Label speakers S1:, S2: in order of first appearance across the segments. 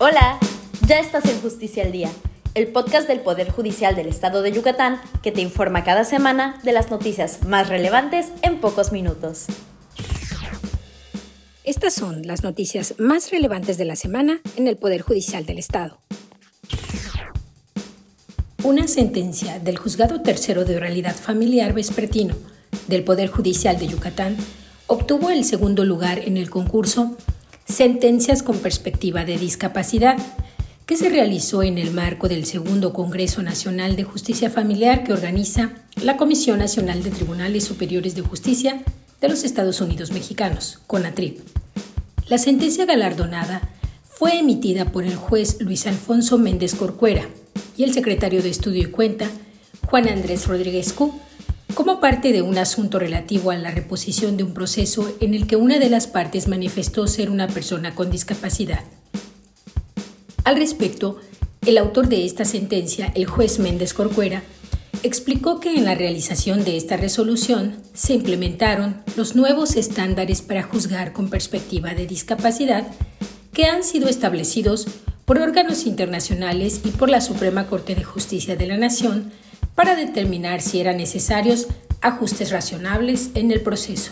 S1: Hola, ya estás en Justicia al Día, el podcast del Poder Judicial del Estado de Yucatán que te informa cada semana de las noticias más relevantes en pocos minutos.
S2: Estas son las noticias más relevantes de la semana en el Poder Judicial del Estado. Una sentencia del Juzgado Tercero de Oralidad Familiar Vespertino del Poder Judicial de Yucatán obtuvo el segundo lugar en el concurso Sentencias con Perspectiva de Discapacidad, que se realizó en el marco del segundo Congreso Nacional de Justicia Familiar que organiza la Comisión Nacional de Tribunales Superiores de Justicia de los Estados Unidos Mexicanos, CONATRIP. La sentencia galardonada fue emitida por el juez Luis Alfonso Méndez Corcuera y el secretario de Estudio y Cuenta, Juan Andrés Rodríguez Q, como parte de un asunto relativo a la reposición de un proceso en el que una de las partes manifestó ser una persona con discapacidad. Al respecto, el autor de esta sentencia, el juez Méndez Corcuera, explicó que en la realización de esta resolución se implementaron los nuevos estándares para juzgar con perspectiva de discapacidad que han sido establecidos por órganos internacionales y por la Suprema Corte de Justicia de la Nación para determinar si eran necesarios ajustes razonables en el proceso.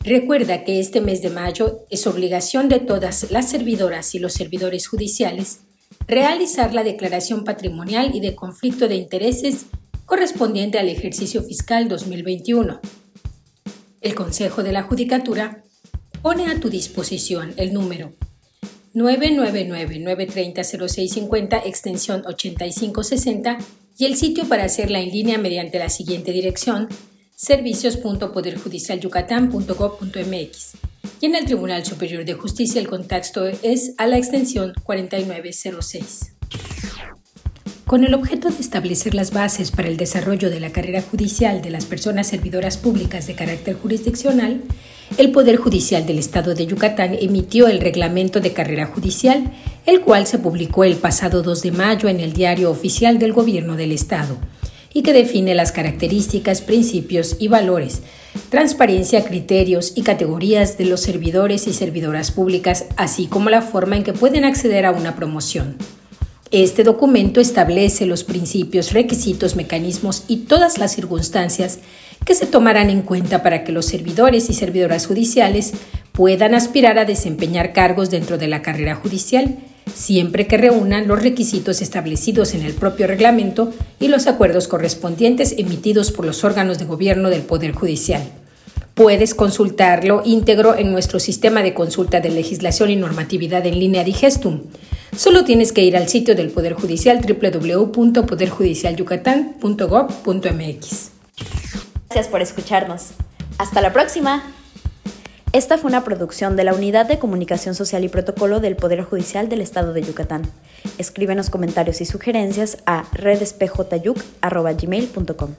S2: Recuerda que este mes de mayo es obligación de todas las servidoras y los servidores judiciales realizar la declaración patrimonial y de conflicto de intereses correspondiente al ejercicio fiscal 2021. El Consejo de la Judicatura pone a tu disposición el número 999-930-0650, extensión 8560 y el sitio para hacerla en línea mediante la siguiente dirección servicios.poderjudicialyucatán.gov.mx y en el Tribunal Superior de Justicia el contacto es a la extensión 4906. Con el objeto de establecer las bases para el desarrollo de la carrera judicial de las personas servidoras públicas de carácter jurisdiccional, el Poder Judicial del Estado de Yucatán emitió el Reglamento de Carrera Judicial, el cual se publicó el pasado 2 de mayo en el Diario Oficial del Gobierno del Estado, y que define las características, principios y valores, transparencia, criterios y categorías de los servidores y servidoras públicas, así como la forma en que pueden acceder a una promoción. Este documento establece los principios, requisitos, mecanismos y todas las circunstancias que se tomarán en cuenta para que los servidores y servidoras judiciales puedan aspirar a desempeñar cargos dentro de la carrera judicial, siempre que reúnan los requisitos establecidos en el propio reglamento y los acuerdos correspondientes emitidos por los órganos de gobierno del Poder Judicial. Puedes consultarlo íntegro en nuestro sistema de consulta de legislación y normatividad en línea Digestum Solo tienes que ir al sitio del Poder Judicial www.poderjudicialyucatán.gov.mx.
S1: Gracias por escucharnos. Hasta la próxima. Esta fue una producción de la Unidad de Comunicación Social y Protocolo del Poder Judicial del Estado de Yucatán. Escríbenos comentarios y sugerencias a redespejotayuc.gmail.com.